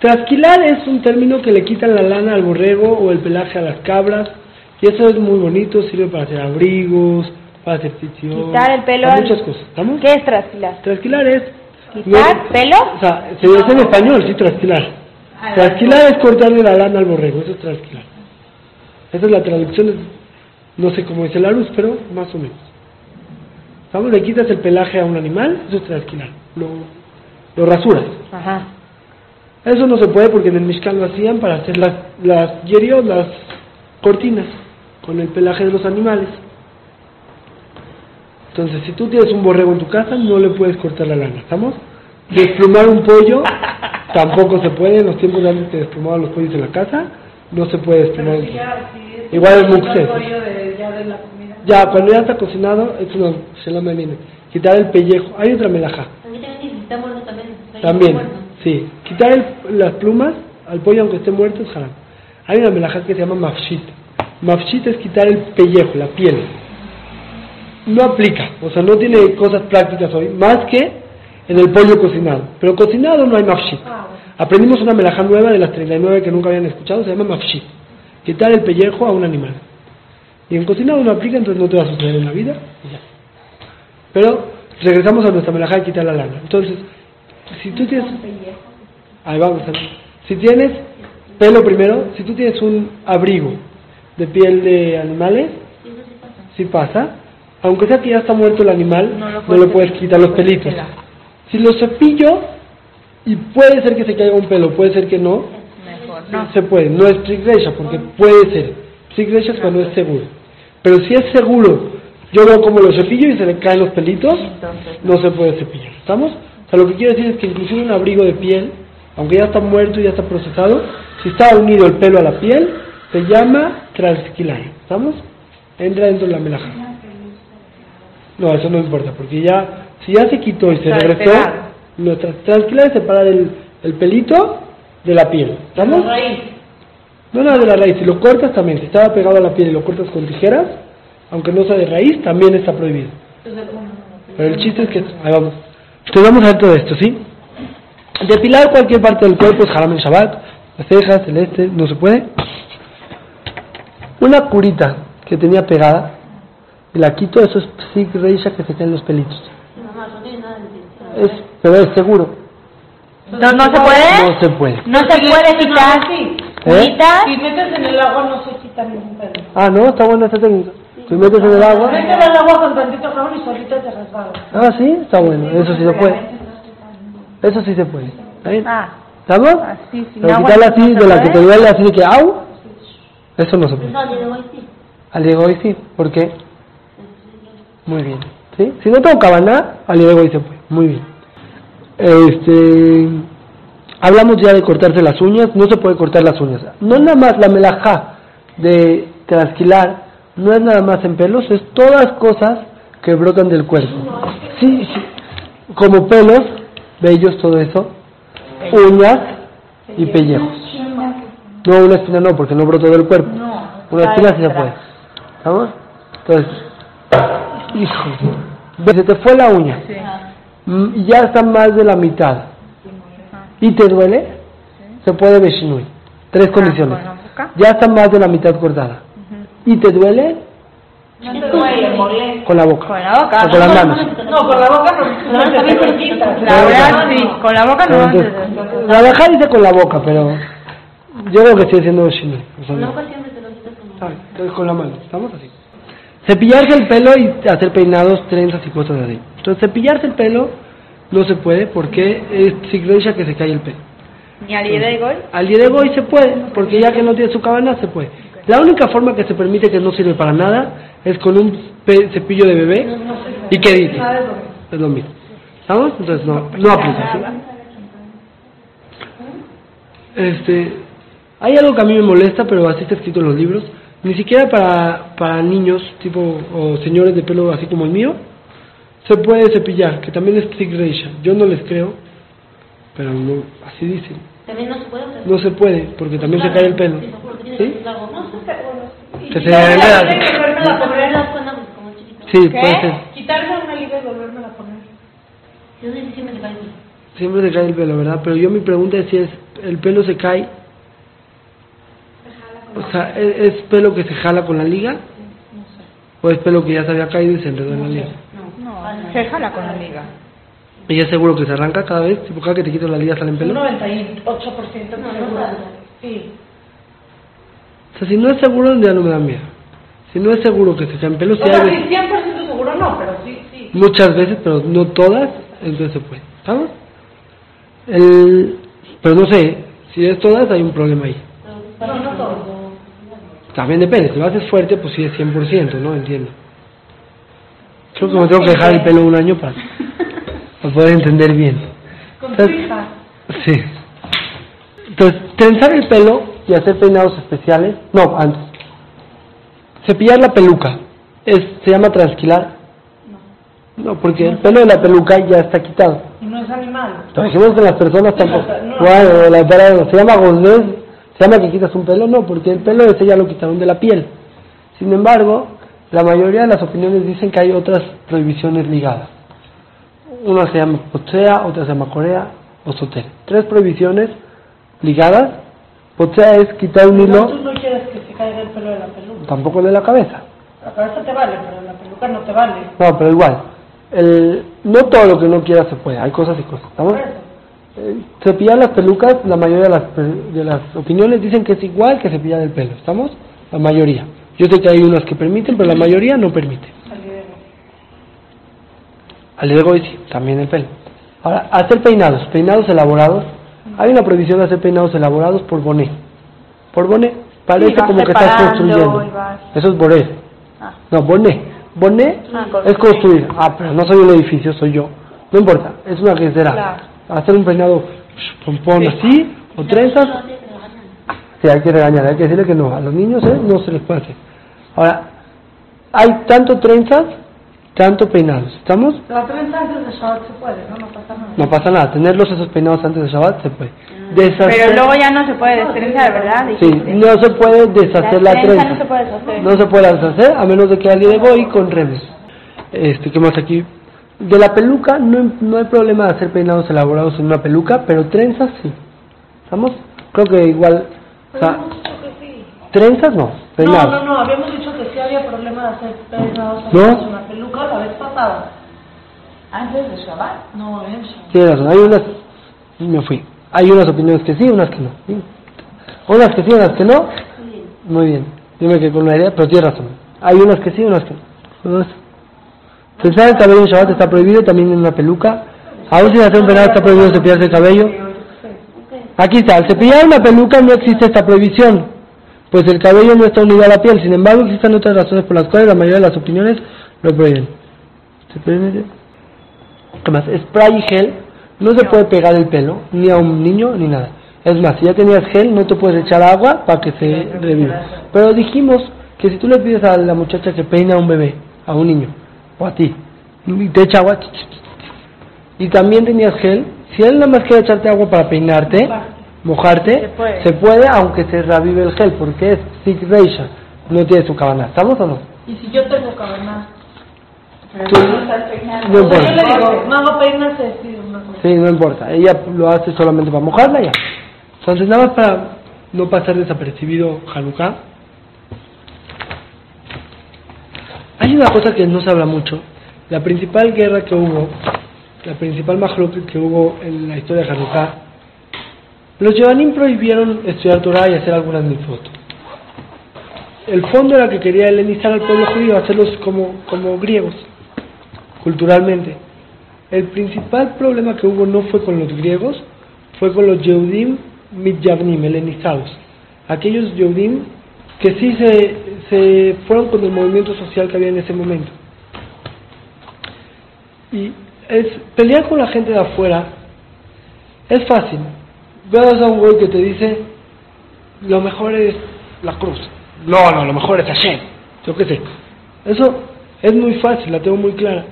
Trasquilar es un término que le quitan la lana al borrego o el pelaje a las cabras. Y eso es muy bonito, sirve para hacer abrigos, para hacer ficción. Quitar el pelo para muchas cosas. ¿Estamos? ¿Qué es trasquilar? Trasquilar es. ¿Quitar pelo? O sea, se dice en español, sí, trasquilar. Trasquilar es cortarle la lana al borrego, eso es trasquilar. Esa es la traducción, no sé cómo dice la luz, pero más o menos. ¿Estamos? Le quitas el pelaje a un animal, eso es trasquilar. Lo, lo rasuras. Ajá. Eso no se puede porque en el Mishkan lo hacían para hacer las, las yeriot, las cortinas, con el pelaje de los animales. Entonces, si tú tienes un borrego en tu casa, no le puedes cortar la lana, ¿estamos? Desplumar un pollo, tampoco se puede, en los tiempos de antes que desplumaban los pollos en la casa, no se puede desplumar si ya, si es Igual pollo de, ya de la comida. Ya, cuando ya está cocinado, es una shelama menine. Quitar el pellejo, hay otra melajá. También muerto también. También, muerto. Sí. Quitar el- las plumas al pollo aunque esté muerto es haram. Hay una melajá que se llama mafshit. Mafshit es quitar el pellejo, la piel. No aplica, o sea, no tiene cosas prácticas hoy, más que en el pollo cocinado. Pero cocinado no hay mafshit. Aprendimos una melajá nueva de las 39 que nunca habían escuchado, se llama mafshit. Quitar el pellejo a un animal. Y en cocinado no aplica, entonces no te va a suceder en la vida. y ya. Pero regresamos a nuestra melajá de quitar la lana. Entonces, si tú tienes... Ahí vamos. a. Si tienes pelo primero, si tú tienes un abrigo de piel de animales, sí pasa. Aunque sea que ya está muerto el animal, No no, lo puedes quitar los pelitos. Si lo cepillo, y puede ser que se caiga un pelo, puede ser que no, Mejor. No. se puede. No es trigresha, porque puede ser. Trigresha es cuando es seguro. Pero si es seguro, yo veo como lo cepillo y se le caen los pelitos, Entonces, no se puede cepillar. ¿Estamos? O sea, lo que quiero decir es que inclusive un abrigo de piel, aunque ya está muerto y ya está procesado, si está unido el pelo a la piel, se llama transquilar. ¿Estamos? Entra dentro de la melaja. No, eso no importa, porque ya, si ya se quitó y se regresó, nuestra transquilar es separar el, el pelito de la piel. ¿Estamos? No nada de la raíz, si lo cortas también, si estaba pegado a la piel y lo cortas con tijeras, aunque no sea de raíz, también está prohibido. Pero el chiste es que, ahí vamos. Entonces vamos a ver todo esto, ¿sí? Depilar cualquier parte del cuerpo es haram en Shabbat, las cejas, el este, no se puede. Una curita que tenía pegada, y la quito, eso es psik reisha que se caen los pelitos. Mamá, no tiene nada de Es, pero es seguro, no, no se puede. no se puede. No se puede quitar. ¿Eh? Si metes en el agua no se quita ningún pedo. Ah, no, está buena esta técnica. Si metes en el agua, Mételo al agua con tantito jabón y solito te resbala. ah, sí, está bueno, eso sí se puede. Eso sí se puede. ¿Está bien? Ah, ¿Estamos? así, sin Pero quitarla no así, se de la que te duele así de que, au, eso no se puede. No, ni de hoy sí. Al Diego hoy sí, ¿por qué? Muy bien. ¿Sí? Si no tengo cabana, al Diego hoy se puede. Muy bien. Este, hablamos ya de cortarse las uñas, no se puede cortar las uñas. No nada más la melajá de trasquilar, no es nada más en pelos, es todas cosas que brotan del cuerpo. Sí, sí, como pelos, vellos, todo eso, uñas y pellejos. No, una espina no, porque no brotó del cuerpo. Una espina sí se puede. ¿Estamos? Entonces, hijo, se te fue la uña mm, ya está más de la mitad y te duele, se puede beshinui. Tres condiciones. con la boca. Ya está más de la mitad cortada y te duele No te duele, molesta. con la boca Con la boca. o con las manos. No, con la boca no. No, también quitas. La verdad, sí. Con la boca no. La baja dice con la boca, pero yo creo que sigue siendo beshinui. O sea, La no. boca siempre te lo quitas como. Ah, entonces con la mano, ¿estamos así? Cepillarse el pelo y hacer peinados, trenzas y cosas así. Entonces cepillarse el pelo no se puede porque es sigloisha que se cae el pelo. Ni al de gol. Al día de hoy se puede, porque ya que no tiene su cabana se puede. La única forma que se permite que no sirve para nada es con un cepillo de bebé y que dice. Es lo mismo. ¿Estamos? Entonces no, no aplica. ¿sí? Este, hay algo que a mí me molesta, pero así está escrito en los libros. Ni siquiera para, para niños, tipo, o señores de pelo así como el mío, se puede cepillar, que también es Tig Reisha. Yo no les creo, pero no, así dicen. También no se puede. o sea, No se puede, porque también se cae el pelo. Sí, que. No, Que se. Sí, puede ser. Quitarme una liga y volverme a poner. Yo sí siempre me parece. Siempre se cae el pelo, ¿verdad? Pero yo mi pregunta es si es, el pelo se cae, o sea, ¿es, es pelo que se jala con la liga? ¿O es pelo que ya se había caído y se enredó en la liga? No, se jala con la liga. ¿Y ya es seguro que se arranca cada vez? Tipo, cada que te quitas la liga salen Un pelo? 98% No, no seguro. sale. Sí. O sea, si no es seguro, ya no me da miedo. Si no es seguro que se caen pelos, O sea, hay sí, veces- 100% seguro no, pero sí, sí. muchas veces, pero no todas, entonces se puede. ¿Estamos? El, pero no sé, si es todas, hay un problema ahí. No, no todo. También depende, si lo haces fuerte, pues sí es 100%, ¿no? Entiendo. Creo que me tengo que dejar el pelo un año para, para poder entender bien. Con tu hija. Sí. Entonces, trenzar el pelo y hacer peinados especiales, no, antes. Cepillar la peluca, es, ¿se llama transquilar? No, porque el pelo de la peluca ya está quitado. Y no es animal. Lo dijimos que las personas tampoco. no. Bueno, la se llama gozés, se llama que quitas un pelo, no, porque el pelo ese ya lo quitaron de la piel. Sin embargo, la mayoría de las opiniones dicen que hay otras prohibiciones ligadas. Una se llama potsea, otra se llama corea o soter. Tres prohibiciones ligadas. Potsea es quitar un hilo, tú no quieres que se caiga el pelo de la peluca. tampoco de la cabeza. La cabeza te vale, pero la peluca no te vale. No, pero igual. El, no todo lo que uno quiera se puede, hay cosas y cosas. ¿estamos? Eh, cepillar las pelucas, la mayoría de las, de las opiniones dicen que es igual que cepillar el pelo, ¿estamos? La mayoría. Yo sé que hay unas que permiten, pero la mayoría no permite. Al de hoy sí, también el pelo. Ahora, hacer peinados, peinados elaborados. Hay una prohibición de hacer peinados elaborados por boné. Por boné, parece Sí, como que estás construyendo. Eso es boné. Ah. No, boné. Boné Ah, es construir. Ah, pero no soy un edificio, soy yo. No importa, es una quesera. Claro. Hacer un peinado pompón así, o trenzas, No. Sí, hay que regañar, hay que decirle que no. A los niños ¿eh? no se les puede hacer. Ahora, hay tanto trenzas, tanto peinados. ¿Estamos? La trenza antes de Shabbat se puede, ¿no? No pasa nada. No pasa nada. Tenerlos esos peinados antes de Shabbat se puede. Deshacer, Pero luego ya no se puede destrenzar, ¿verdad? Sí, no se puede deshacer la, La trenza no se puede deshacer. No se puede deshacer a menos de que alguien de Goy con remes. Este, ¿qué más aquí? De la peluca no, no hay problema de hacer peinados elaborados en una peluca, pero trenzas sí. ¿Estamos? Creo que igual. O sea, trenzas no, No, no, no, habíamos dicho que sí había problema de hacer peinados ¿No? una peluca la vez pasada. Antes de Shabbat. No, en Shabbat. Tienes razón, hay unas, me fui, hay unas opiniones que sí, unas que no. ¿sí? Unas que sí, unas que no. Muy bien, dime que con una idea, pero tienes razón. Hay unas que sí, unas que no. Entonces, Trenzar el cabello en Shabbat está prohibido, también en una peluca. Aún sin hacer un peinado está prohibido cepillarse el cabello. Aquí está, al cepillar una peluca no existe esta prohibición, pues el cabello no está unido a la piel. Sin embargo, existen otras razones por las cuales la mayoría de las opiniones lo prohíben. ¿Se prohíbe? ¿Qué más? Spray y gel no se puede pegar el pelo, ni a un niño, ni nada. Es más, si ya tenías gel, no te puedes echar agua para que se reviva. Pero dijimos que si tú le pides a la muchacha que peina a un bebé, a un niño, o a ti, y te echa agua, y también tenías gel, si él nada más quiere echarte agua para peinarte, mojarte, Se puede. se puede, aunque se revive el gel, porque es Sick Reisha, no tiene su cabana. ¿Estamos o no? Y si yo tengo cabana. Tú- no no sea, yo importa. le digo, peínase, sí, una cosa. Sí, no importa. Ella lo hace solamente para mojarla ya. Entonces, nada más para no pasar desapercibido Hanukkah. Hay una cosa que no se habla mucho. La principal guerra que hubo, la principal mahloket que hubo en la historia de Hanukkah, los Yevanim prohibieron estudiar Torah y hacer algunas mitzvot. El fondo era que quería helenizar al pueblo judío, hacerlos como, como griegos, culturalmente. El principal problema que hubo no fue con los griegos, fue con los Yehudim Midyavnim, helenizados. Aquellos Yehudim que sí se, se fueron con el movimiento social que había en ese momento. Y es pelear con la gente de afuera es fácil. Veas a un güey que te dice lo mejor es la cruz. No, no, lo mejor es Hashem. Yo qué sé. Eso es muy fácil, la tengo muy clara.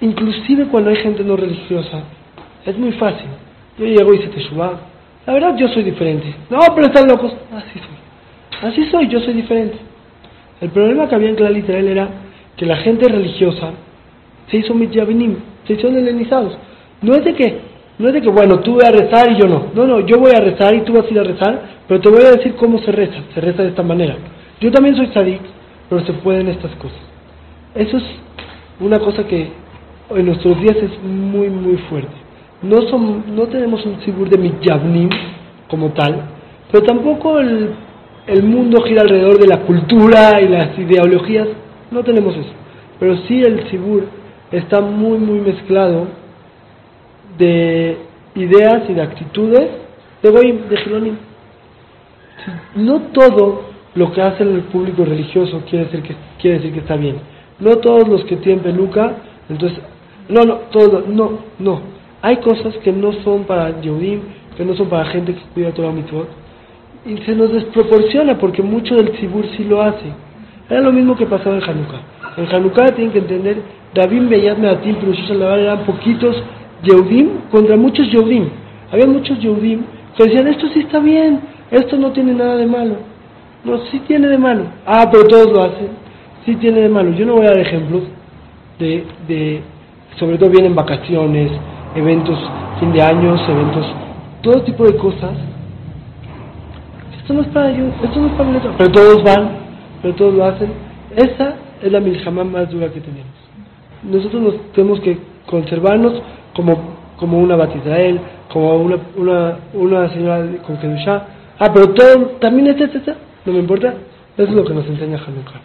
Inclusive cuando hay gente no religiosa, es muy fácil. Yo llego y se te suba. La verdad yo soy diferente. No, pero están locos. Así soy. Así soy, yo soy diferente. El problema que había en Clal Israel era que la gente religiosa se hizo mityavinim, se hicieron helenizados. No es de que, no es de que, bueno, tú voy a rezar y yo no. No, no, yo voy a rezar y tú vas a ir a rezar, pero te voy a decir cómo se reza. Se reza de esta manera. Yo también soy sadik, pero se pueden estas cosas. Eso es una cosa que en nuestros días es muy, muy fuerte. No, son, no tenemos un sibur de miyavnim como tal, pero tampoco el, el mundo gira alrededor de la cultura y las ideologías. No tenemos eso. Pero sí el sibur está muy, muy mezclado de ideas y de actitudes de Goyim, de Jeronim. No todo lo que hace el público religioso quiere decir que, quiere decir que está bien. No todos los que tienen peluca, entonces, no, no, todo, no, no. Hay cosas que no son para Yehudim, que no son para gente que cuida toda mitzvot, y se nos desproporciona porque mucho del Tzibur sí lo hace. Era lo mismo que pasaba en Hanukkah. En Hanukkah tienen que entender, David Beyat Meatim, pero eran poquitos Yehudim contra muchos Yehudim. Había muchos Yehudim que decían, esto sí está bien, esto no tiene nada de malo. No, sí tiene de malo. Ah, pero todos lo hacen. Sí tiene de malo. Yo no voy a dar ejemplos de, de sobre todo vienen vacaciones, eventos, fin de años, eventos, todo tipo de cosas. Esto no es para ellos, esto no es para nosotros. Pero todos van, pero todos lo hacen. Esa es la miljamá más dura que tenemos. Nosotros nos tenemos que conservarnos como, como una Bat Israel, como una, una, una señora con Kedushá. Ah, pero todo, también es este, este, no me importa. Eso es lo que nos enseña Hanukkah.